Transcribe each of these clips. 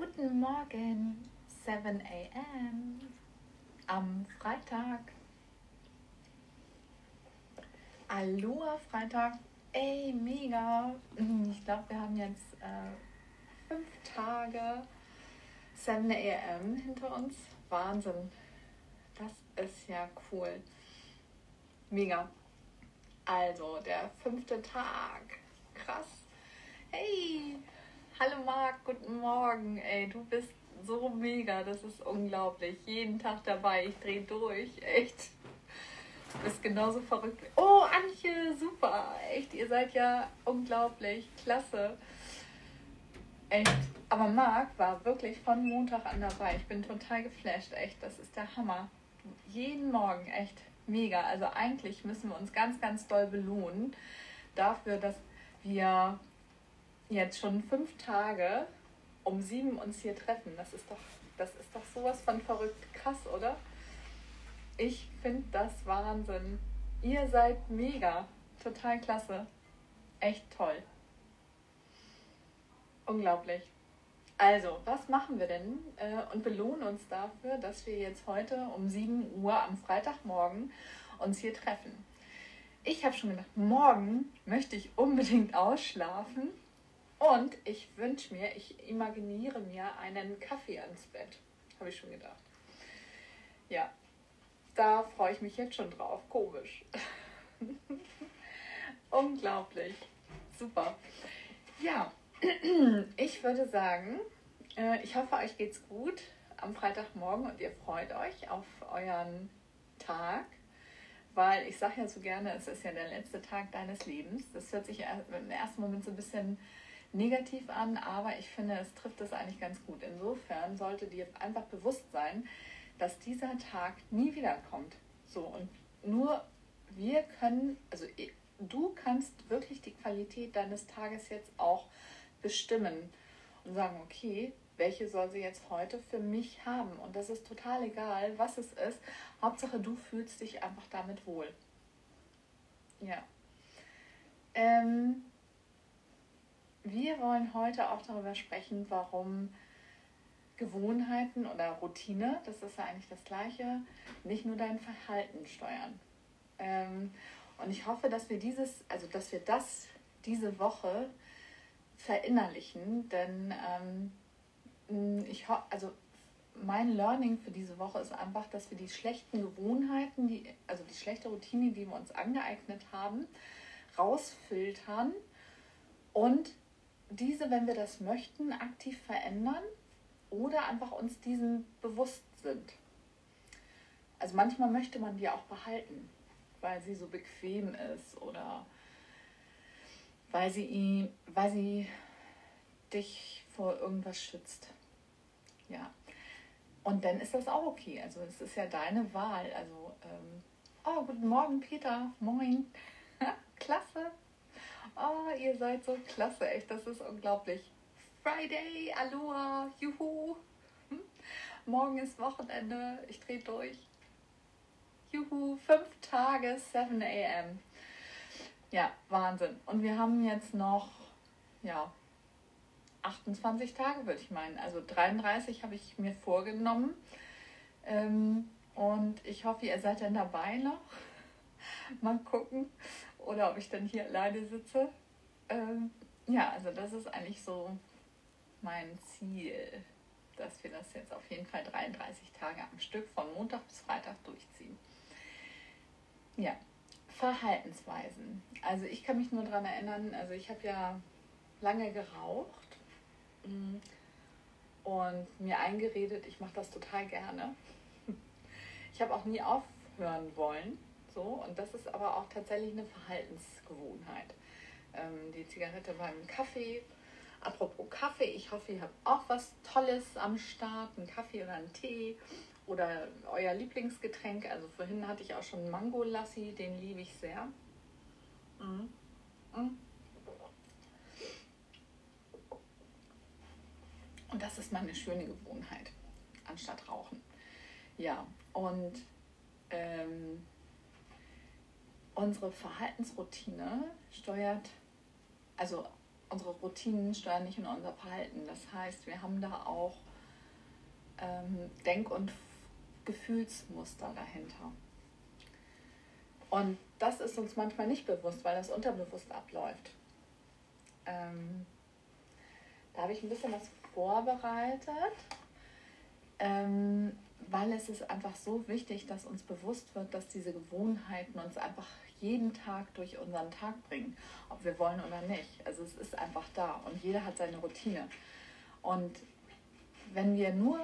Guten Morgen, 7 a.m. am Freitag. Aloha Freitag. Ey, mega. Ich glaube, wir haben jetzt äh, fünf Tage 7 a.m. hinter uns. Wahnsinn. Das ist ja cool. Mega. Also, der fünfte Tag. Krass. Hey, hallo Marc, guten Morgen. Ey, du bist so mega. Das ist unglaublich. Jeden Tag dabei. Ich drehe durch. Echt. Du bist genauso verrückt. Oh, Antje, super. Echt, ihr seid ja unglaublich. Klasse. Echt. Aber Marc war wirklich von Montag an dabei. Ich bin total geflasht. Echt, das ist der Hammer. Jeden Morgen, echt mega. Also eigentlich müssen wir uns ganz, ganz doll belohnen dafür, dass wir jetzt schon fünf Tage um sieben uns hier treffen. Das ist doch, das ist doch sowas von verrückt krass, oder? Ich finde das Wahnsinn. Ihr seid mega. Total klasse. Echt toll. Unglaublich. Also, was machen wir denn äh, und belohnen uns dafür, dass wir jetzt heute um 7 Uhr am Freitagmorgen uns hier treffen? Ich habe schon gedacht, morgen möchte ich unbedingt ausschlafen und ich wünsche mir, ich imaginiere mir einen Kaffee ans Bett. Habe ich schon gedacht. Ja, da freue ich mich jetzt schon drauf. Komisch. Unglaublich. Super. Ja, ich würde sagen, äh, ich hoffe, euch geht's gut am Freitagmorgen und ihr freut euch auf euren Tag, weil ich sage ja so gerne, es ist ja der letzte Tag deines Lebens. Das hört sich im ersten Moment so ein bisschen negativ an, aber ich finde, es trifft es eigentlich ganz gut. Insofern sollte dir einfach bewusst sein, dass dieser Tag nie wiederkommt. So, und nur wir können, also du kannst wirklich die Qualität deines Tages jetzt auch bestimmen und sagen, okay, welche soll sie jetzt heute für mich haben? Und das ist total egal, was es ist. Hauptsache, du fühlst dich einfach damit wohl. Ja. Ähm, wir wollen heute auch darüber sprechen, warum Gewohnheiten oder Routine, das ist ja eigentlich das Gleiche, nicht nur dein Verhalten steuern. Ähm, und ich hoffe, dass wir dieses, also dass wir das diese Woche verinnerlichen, denn ähm, ich also mein Learning für diese Woche ist einfach, dass wir die schlechten Gewohnheiten, die, also die schlechte Routine, die wir uns angeeignet haben, rausfiltern und diese, wenn wir das möchten, aktiv verändern oder einfach uns diesen bewusst sind. Also manchmal möchte man die auch behalten, weil sie so bequem ist oder weil sie, weil sie dich vor irgendwas schützt. Ja. Und dann ist das auch okay. Also es ist ja deine Wahl. Also, ähm, oh, guten Morgen, Peter. Moin. klasse. Oh, ihr seid so klasse, echt. Das ist unglaublich. Friday, Aloha, juhu. Hm? Morgen ist Wochenende. Ich drehe durch. Juhu, fünf Tage, 7 a.m. Ja, Wahnsinn. Und wir haben jetzt noch, ja, 28 Tage, würde ich meinen. Also 33 habe ich mir vorgenommen. Ähm, und ich hoffe, ihr seid dann dabei noch. Mal gucken. Oder ob ich dann hier alleine sitze. Ähm, ja, also das ist eigentlich so mein Ziel, dass wir das jetzt auf jeden Fall 33 Tage am Stück von Montag bis Freitag durchziehen. Ja, Verhaltensweisen. Also ich kann mich nur daran erinnern, also ich habe ja lange geraucht mm, und mir eingeredet, ich mache das total gerne. Ich habe auch nie aufhören wollen. So, und das ist aber auch tatsächlich eine Verhaltensgewohnheit. Ähm, die Zigarette beim Kaffee. Apropos Kaffee, ich hoffe, ihr habt auch was Tolles am Start, einen Kaffee oder einen Tee oder euer Lieblingsgetränk. Also vorhin hatte ich auch schon Mango Lassi, den liebe ich sehr. Mm. Mm. Und das ist meine schöne Gewohnheit, anstatt Rauchen. Ja, und ähm, unsere Verhaltensroutine steuert, also unsere Routinen steuern nicht nur unser Verhalten. Das heißt, wir haben da auch ähm, Denk- und Gefühlsmuster dahinter. Und das ist uns manchmal nicht bewusst, weil das unterbewusst abläuft. Ähm, da habe ich ein bisschen was vorbereitet, ähm, weil es ist einfach so wichtig, dass uns bewusst wird, dass diese Gewohnheiten uns einfach jeden Tag durch unseren Tag bringen, ob wir wollen oder nicht. Also es ist einfach da und jeder hat seine Routine. Und wenn wir nur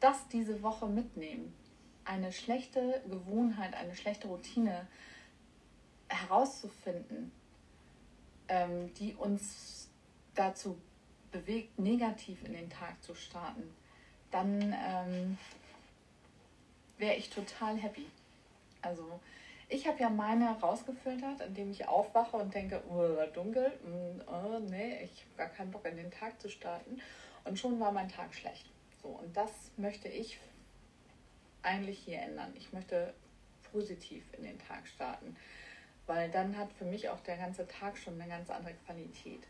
das diese Woche mitnehmen, eine schlechte Gewohnheit, eine schlechte Routine herauszufinden, ähm, die uns dazu bewegt, negativ in den Tag zu starten, dann ähm, wäre ich total happy. Also ich habe ja meine rausgefiltert, indem ich aufwache und denke, oh, dunkel, oh, nee, ich habe gar keinen Bock in den Tag zu starten. Und schon war mein Tag schlecht. So, und das möchte ich eigentlich hier ändern. Ich möchte positiv in den Tag starten, weil dann hat für mich auch der ganze Tag schon eine ganz andere Qualität.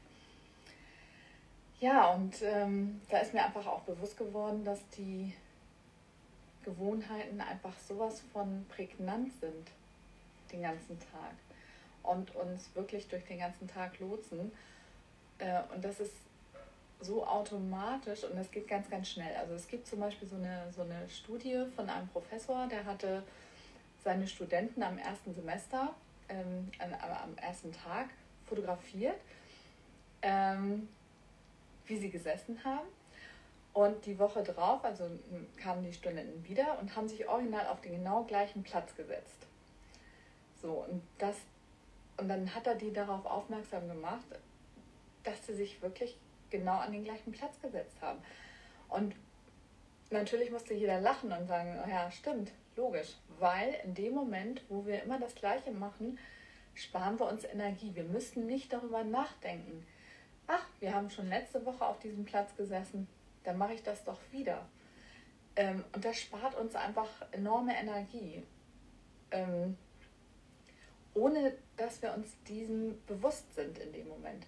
Ja, und ähm, da ist mir einfach auch bewusst geworden, dass die Gewohnheiten einfach sowas von prägnant sind den ganzen Tag und uns wirklich durch den ganzen Tag lotsen. Äh, und das ist so automatisch und das geht ganz, ganz schnell. Also es gibt zum Beispiel so eine, so eine Studie von einem Professor, der hatte seine Studenten am ersten Semester, ähm, am ersten Tag fotografiert, ähm, wie sie gesessen haben. Und die Woche drauf, also kamen die Studenten wieder und haben sich original auf den genau gleichen Platz gesetzt. So, und das, und dann hat er die darauf aufmerksam gemacht, dass sie sich wirklich genau an den gleichen Platz gesetzt haben. Und natürlich musste jeder lachen und sagen, oh ja, stimmt, logisch, weil in dem Moment, wo wir immer das Gleiche machen, sparen wir uns Energie. Wir müssen nicht darüber nachdenken. Ach, wir haben schon letzte Woche auf diesem Platz gesessen, dann mache ich das doch wieder. Ähm, und das spart uns einfach enorme Energie. Ohne dass wir uns diesem bewusst sind in dem Moment.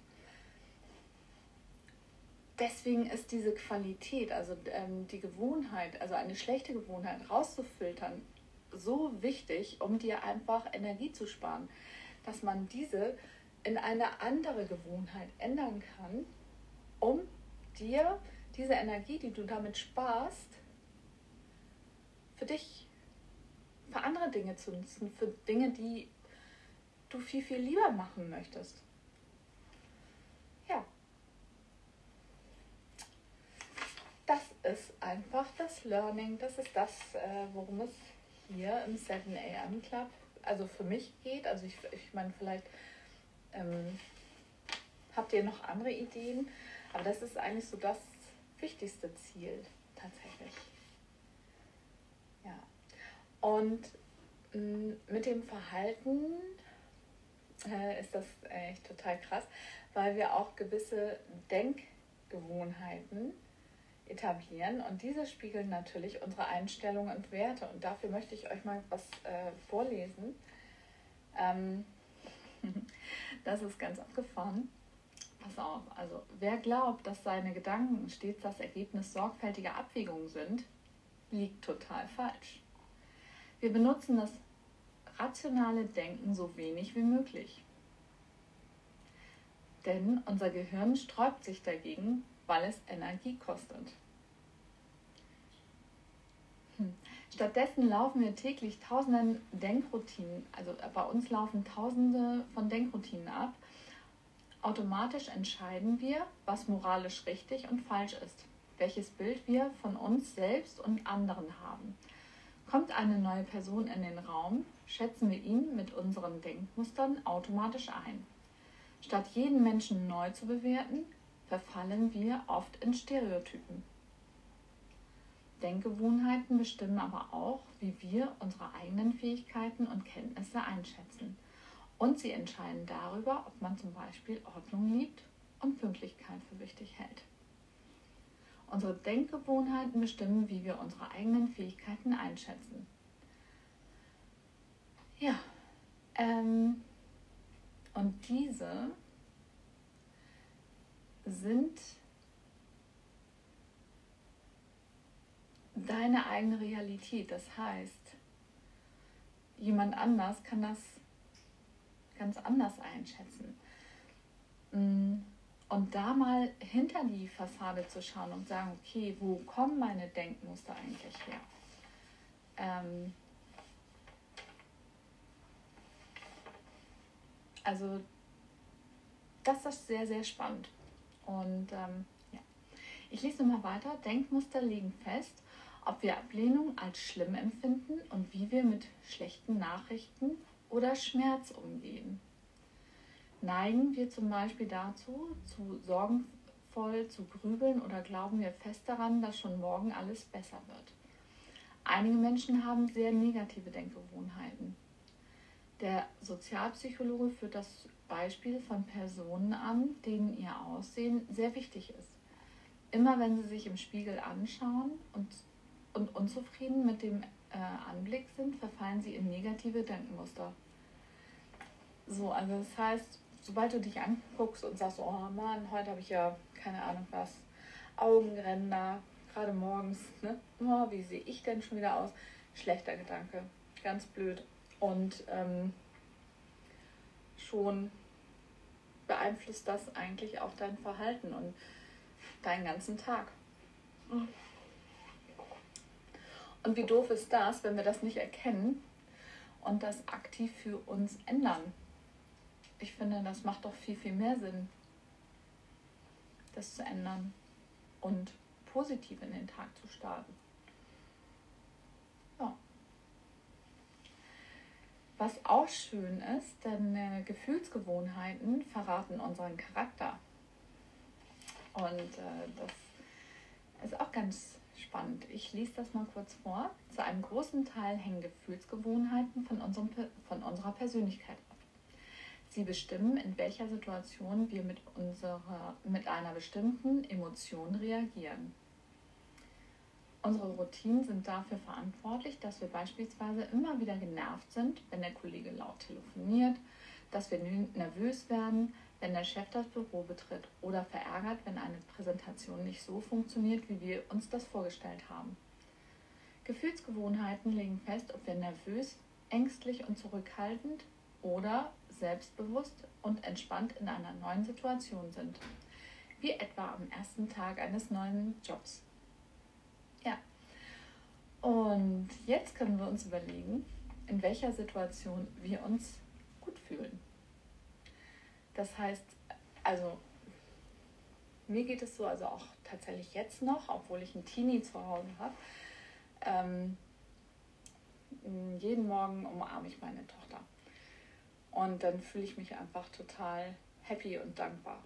Deswegen ist diese Qualität, also ähm, die Gewohnheit, also eine schlechte Gewohnheit rauszufiltern, so wichtig, um dir einfach Energie zu sparen, dass man diese in eine andere Gewohnheit ändern kann, um dir diese Energie, die du damit sparst, für dich, für andere Dinge zu nutzen, für Dinge, die du viel, viel lieber machen möchtest. Ja. Das ist einfach das Learning. Das ist das, äh, worum es hier im 7am Club, also für mich geht. Also ich, ich meine, vielleicht ähm, habt ihr noch andere Ideen, aber das ist eigentlich so das wichtigste Ziel tatsächlich. Ja. Und mm, mit dem Verhalten äh, ist das echt total krass, weil wir auch gewisse Denkgewohnheiten etablieren und diese spiegeln natürlich unsere Einstellungen und Werte. Und dafür möchte ich euch mal was äh, vorlesen. Ähm, das ist ganz abgefahren. Pass auf, also wer glaubt, dass seine Gedanken stets das Ergebnis sorgfältiger Abwägungen sind, liegt total falsch. Wir benutzen das rationale Denken so wenig wie möglich. Denn unser Gehirn sträubt sich dagegen, weil es Energie kostet. Hm. Stattdessen laufen wir täglich tausende Denkroutinen, also bei uns laufen tausende von Denkroutinen ab. Automatisch entscheiden wir, was moralisch richtig und falsch ist, welches Bild wir von uns selbst und anderen haben. Kommt eine neue Person in den Raum, schätzen wir ihn mit unseren Denkmustern automatisch ein. Statt jeden Menschen neu zu bewerten, verfallen wir oft in Stereotypen. Denkgewohnheiten bestimmen aber auch, wie wir unsere eigenen Fähigkeiten und Kenntnisse einschätzen. Und sie entscheiden darüber, ob man zum Beispiel Ordnung liebt und Pünktlichkeit für wichtig hält. Unsere Denkgewohnheiten bestimmen, wie wir unsere eigenen Fähigkeiten einschätzen. Ja, ähm, und diese sind deine eigene Realität. Das heißt, jemand anders kann das ganz anders einschätzen. Mm, und da mal hinter die Fassade zu schauen und sagen, okay, wo kommen meine Denkmuster eigentlich her? Ähm also das ist sehr, sehr spannend. Und ähm, ja. ich lese nochmal weiter. Denkmuster legen fest, ob wir Ablehnung als schlimm empfinden und wie wir mit schlechten Nachrichten oder Schmerz umgehen. Neigen wir zum Beispiel dazu, zu sorgenvoll zu grübeln oder glauben wir fest daran, dass schon morgen alles besser wird. Einige Menschen haben sehr negative Denkgewohnheiten. Der Sozialpsychologe führt das Beispiel von Personen an, denen ihr Aussehen sehr wichtig ist. Immer wenn sie sich im Spiegel anschauen und, und unzufrieden mit dem äh, Anblick sind, verfallen sie in negative Denkmuster. So, also das heißt, sobald du dich anguckst und sagst, oh Mann, heute habe ich ja keine Ahnung was, Augenränder, gerade morgens, ne? Oh, wie sehe ich denn schon wieder aus? Schlechter Gedanke, ganz blöd. Und ähm, schon beeinflusst das eigentlich auch dein Verhalten und deinen ganzen Tag. Und wie doof ist das, wenn wir das nicht erkennen und das aktiv für uns ändern? Ich finde, das macht doch viel, viel mehr Sinn, das zu ändern und positiv in den Tag zu starten. Ja. Was auch schön ist, denn äh, Gefühlsgewohnheiten verraten unseren Charakter. Und äh, das ist auch ganz spannend. Ich lese das mal kurz vor. Zu einem großen Teil hängen Gefühlsgewohnheiten von, unserem, von unserer Persönlichkeit ab. Sie bestimmen, in welcher Situation wir mit, unserer, mit einer bestimmten Emotion reagieren. Unsere Routinen sind dafür verantwortlich, dass wir beispielsweise immer wieder genervt sind, wenn der Kollege laut telefoniert, dass wir nervös werden, wenn der Chef das Büro betritt oder verärgert, wenn eine Präsentation nicht so funktioniert, wie wir uns das vorgestellt haben. Gefühlsgewohnheiten legen fest, ob wir nervös, ängstlich und zurückhaltend oder selbstbewusst und entspannt in einer neuen Situation sind, wie etwa am ersten Tag eines neuen Jobs. Und jetzt können wir uns überlegen, in welcher Situation wir uns gut fühlen. Das heißt, also mir geht es so, also auch tatsächlich jetzt noch, obwohl ich einen Teenie zu Hause habe, ähm, jeden Morgen umarme ich meine Tochter. Und dann fühle ich mich einfach total happy und dankbar.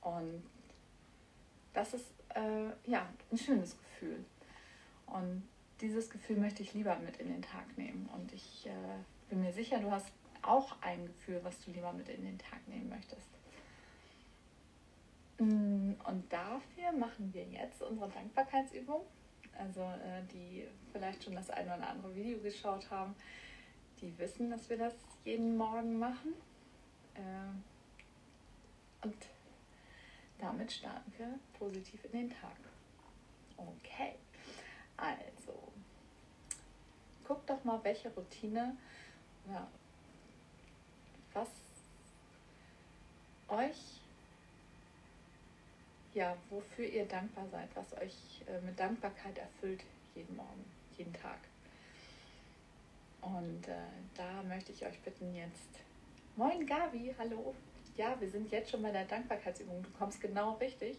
Und das ist äh, ja ein schönes Gefühl. Und dieses Gefühl möchte ich lieber mit in den Tag nehmen. Und ich äh, bin mir sicher, du hast auch ein Gefühl, was du lieber mit in den Tag nehmen möchtest. Mm, und dafür machen wir jetzt unsere Dankbarkeitsübung. Also äh, die vielleicht schon das eine oder andere Video geschaut haben, die wissen, dass wir das jeden Morgen machen. Ähm, und damit starten wir positiv in den Tag. Okay, also guck doch mal, welche Routine oder was euch, ja, wofür ihr dankbar seid, was euch äh, mit Dankbarkeit erfüllt jeden Morgen, jeden Tag. Und äh, da möchte ich euch bitten jetzt. Moin Gabi, hallo. Ja, wir sind jetzt schon bei der Dankbarkeitsübung. Du kommst genau richtig.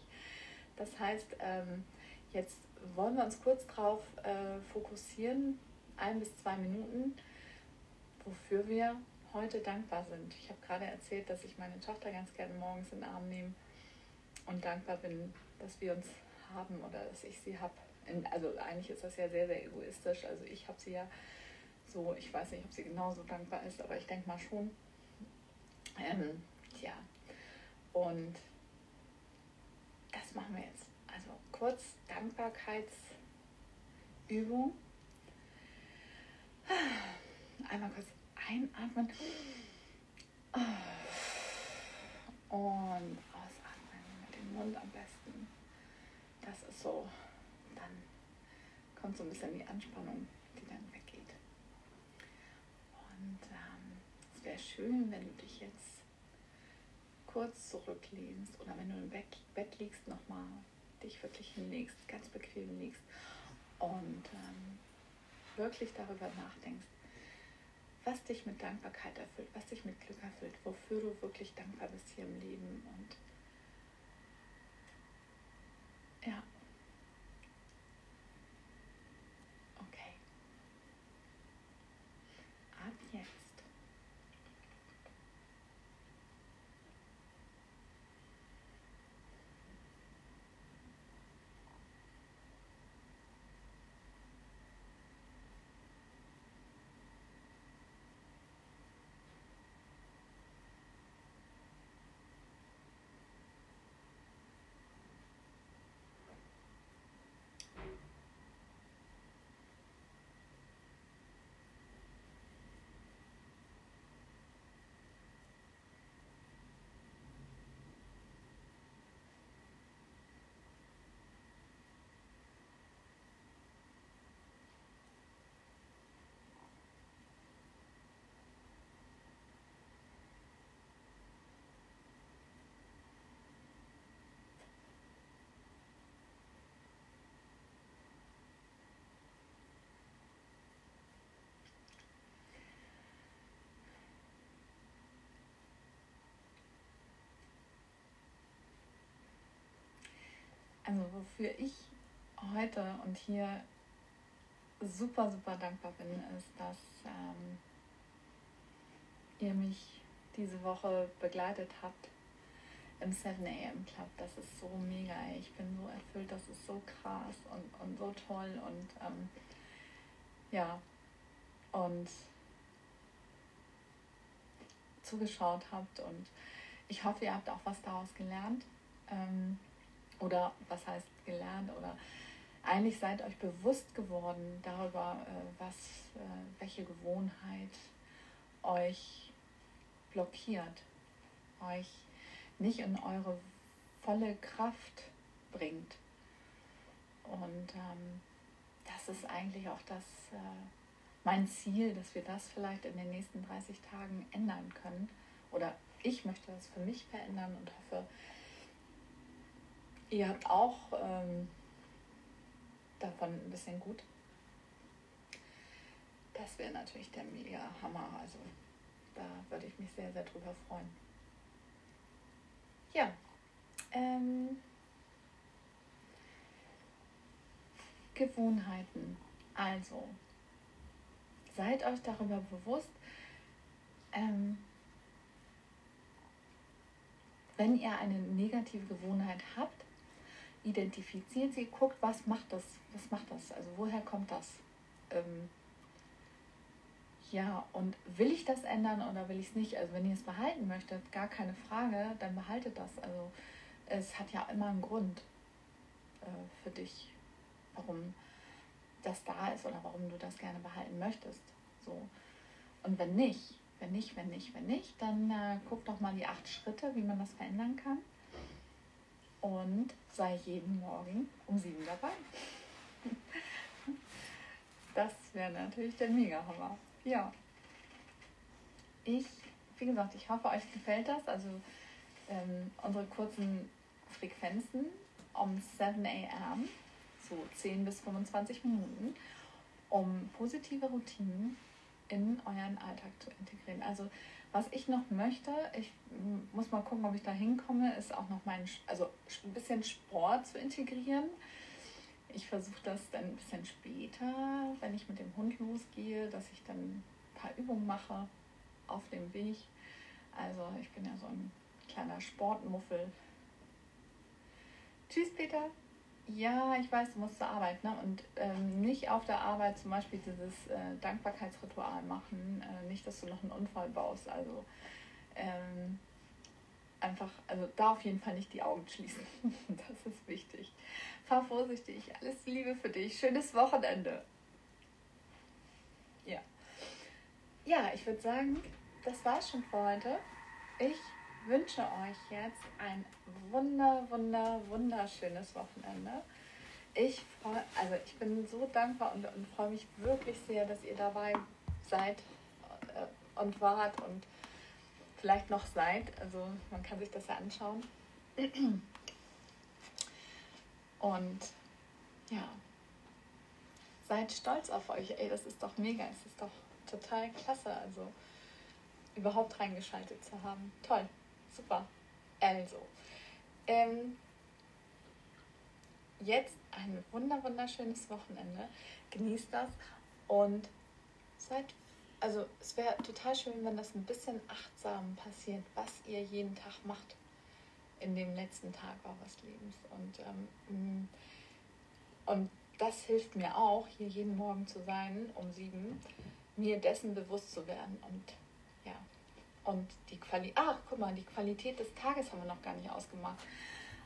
Das heißt, ähm, jetzt wollen wir uns kurz darauf äh, fokussieren, ein bis zwei Minuten, wofür wir heute dankbar sind. Ich habe gerade erzählt, dass ich meine Tochter ganz gerne morgens in den Arm nehme und dankbar bin, dass wir uns haben oder dass ich sie habe. Also eigentlich ist das ja sehr, sehr egoistisch. Also ich habe sie ja so, ich weiß nicht, ob sie genauso dankbar ist, aber ich denke mal schon. Ähm, ja, und das machen wir jetzt. Also kurz Dankbarkeitsübung. Einmal kurz einatmen. Und ausatmen mit dem Hund am besten. Das ist so, dann kommt so ein bisschen die Anspannung, die dann weggeht. Und ähm, es wäre schön, wenn du dich jetzt kurz zurücklehnst oder wenn du im Bett liegst, nochmal dich wirklich hinlegst, ganz bequem liegst und ähm, wirklich darüber nachdenkst, was dich mit Dankbarkeit erfüllt, was dich mit Glück erfüllt, wofür du wirklich dankbar bist hier im Leben und ja. Okay. Ab jetzt Also wofür ich heute und hier super, super dankbar bin, ist, dass ähm, ihr mich diese Woche begleitet habt im 7 AM Club. Das ist so mega. Ich bin so erfüllt, das ist so krass und, und so toll. Und ähm, ja, und zugeschaut habt. Und ich hoffe, ihr habt auch was daraus gelernt. Ähm, oder was heißt gelernt oder eigentlich seid euch bewusst geworden darüber, äh, was, äh, welche Gewohnheit euch blockiert, euch nicht in eure volle Kraft bringt. Und ähm, das ist eigentlich auch das, äh, mein Ziel, dass wir das vielleicht in den nächsten 30 Tagen ändern können. Oder ich möchte das für mich verändern und hoffe, Ihr habt auch ähm, davon ein bisschen gut. Das wäre natürlich der mega Hammer. Also da würde ich mich sehr, sehr drüber freuen. Ja. Ähm, Gewohnheiten. Also, seid euch darüber bewusst, ähm, wenn ihr eine negative Gewohnheit habt, identifiziert sie, guckt, was macht das, was macht das, also woher kommt das? Ähm, ja, und will ich das ändern oder will ich es nicht? Also wenn ihr es behalten möchtet, gar keine Frage, dann behaltet das. Also es hat ja immer einen Grund äh, für dich, warum das da ist oder warum du das gerne behalten möchtest. So. Und wenn nicht, wenn nicht, wenn nicht, wenn nicht, dann äh, guck doch mal die acht Schritte, wie man das verändern kann und sei jeden Morgen um sieben dabei. Das wäre natürlich der Mega-Hammer. Ja. Ich, wie gesagt, ich hoffe, euch gefällt das. Also ähm, unsere kurzen Frequenzen um 7 a.m., so 10 bis 25 Minuten, um positive Routinen in euren Alltag zu integrieren. Also was ich noch möchte, ich muss mal gucken, ob ich da hinkomme, ist auch noch mein, also ein bisschen Sport zu integrieren. Ich versuche das dann ein bisschen später, wenn ich mit dem Hund losgehe, dass ich dann ein paar Übungen mache auf dem Weg. Also ich bin ja so ein kleiner Sportmuffel. Tschüss, Peter. Ja, ich weiß, du musst zur Arbeit, ne? Und ähm, nicht auf der Arbeit zum Beispiel dieses äh, Dankbarkeitsritual machen. Äh, nicht, dass du noch einen Unfall baust. Also ähm, einfach, also da auf jeden Fall nicht die Augen schließen. das ist wichtig. Fahr vorsichtig. Alles Liebe für dich. Schönes Wochenende. Ja. Ja, ich würde sagen, das war's schon für heute. Ich wünsche euch jetzt ein wunder, wunder, wunderschönes Wochenende. Ich freue, also ich bin so dankbar und, und freue mich wirklich sehr, dass ihr dabei seid äh, und wart und vielleicht noch seid. Also man kann sich das ja anschauen. Und ja, seid stolz auf euch. Ey, das ist doch mega. Es ist doch total klasse. Also überhaupt reingeschaltet zu haben. Toll. Super. Also. Ähm, jetzt ein wunder wunderschönes Wochenende. Genießt das und seid, also es wäre total schön, wenn das ein bisschen achtsam passiert, was ihr jeden Tag macht in dem letzten Tag eures Lebens. Und, ähm, und das hilft mir auch, hier jeden Morgen zu sein, um sieben, mir dessen bewusst zu werden. Und und die Qualität, ach, guck mal, die Qualität des Tages haben wir noch gar nicht ausgemacht.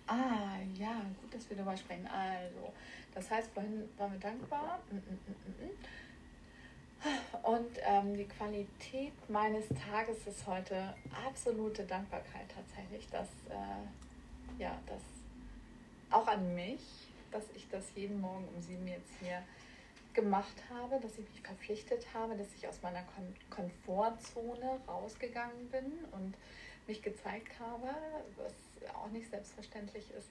Ah, ja, gut, dass wir darüber sprechen. Also, das heißt, vorhin waren wir dankbar. Mm, mm, mm, Und ähm, die Qualität meines Tages ist heute absolute Dankbarkeit tatsächlich, dass, äh, ja, dass auch an mich, dass ich das jeden Morgen um sieben jetzt hier gemacht habe, dass ich mich verpflichtet habe, dass ich aus meiner Kom Komfortzone rausgegangen bin und mich gezeigt habe, was auch nicht selbstverständlich ist.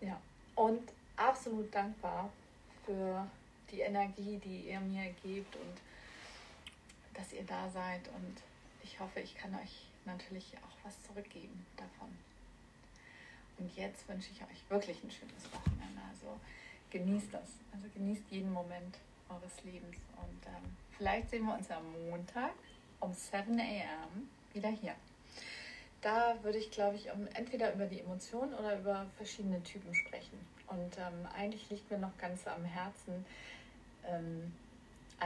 Ja, und absolut dankbar für die Energie, die ihr mir gebt und dass ihr da seid. Und ich hoffe, ich kann euch natürlich auch was zurückgeben davon. Und jetzt wünsche ich euch wirklich ein schönes Wochenende. Also genießt das. Also genießt jeden Moment eures Lebens. Und ähm, vielleicht sehen wir uns am Montag um 7 a.m. wieder hier. Da würde ich, glaube ich, um, entweder über die Emotionen oder über verschiedene Typen sprechen. Und ähm, eigentlich liegt mir noch ganz am Herzen ähm,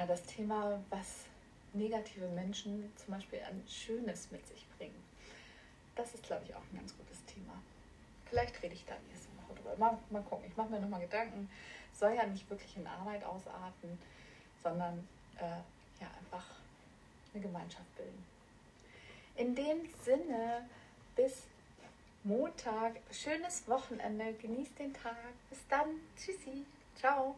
das Thema, was negative Menschen zum Beispiel an Schönes mit sich bringen. Das ist, glaube ich, auch ein ganz gutes Thema. Vielleicht rede ich da nächste Drüber. Mal, mal gucken. Ich mache mir nochmal Gedanken. Soll ja nicht wirklich in Arbeit ausarten, sondern äh, ja einfach eine Gemeinschaft bilden. In dem Sinne, bis Montag. Schönes Wochenende. Genießt den Tag. Bis dann. Tschüssi. Ciao.